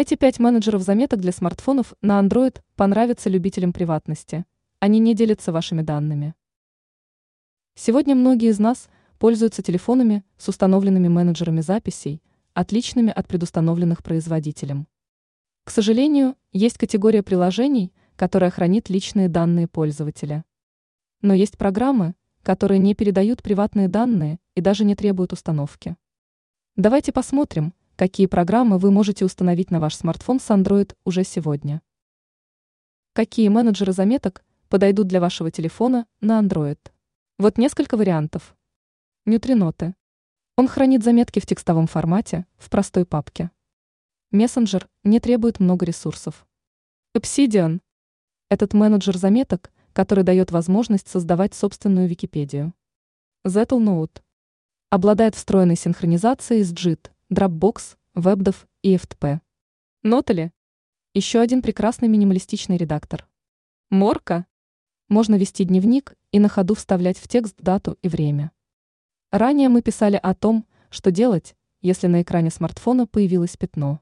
Эти пять менеджеров заметок для смартфонов на Android понравятся любителям приватности. Они не делятся вашими данными. Сегодня многие из нас пользуются телефонами с установленными менеджерами записей, отличными от предустановленных производителем. К сожалению, есть категория приложений, которая хранит личные данные пользователя. Но есть программы, которые не передают приватные данные и даже не требуют установки. Давайте посмотрим, какие программы вы можете установить на ваш смартфон с Android уже сегодня. Какие менеджеры заметок подойдут для вашего телефона на Android? Вот несколько вариантов. Нютриноты. Он хранит заметки в текстовом формате, в простой папке. Мессенджер не требует много ресурсов. Obsidian. Этот менеджер заметок, который дает возможность создавать собственную Википедию. Zettlenote. Обладает встроенной синхронизацией с JIT, Dropbox, WebDAV и FTP. Notely. Еще один прекрасный минималистичный редактор. Морка. Можно вести дневник и на ходу вставлять в текст дату и время. Ранее мы писали о том, что делать, если на экране смартфона появилось пятно.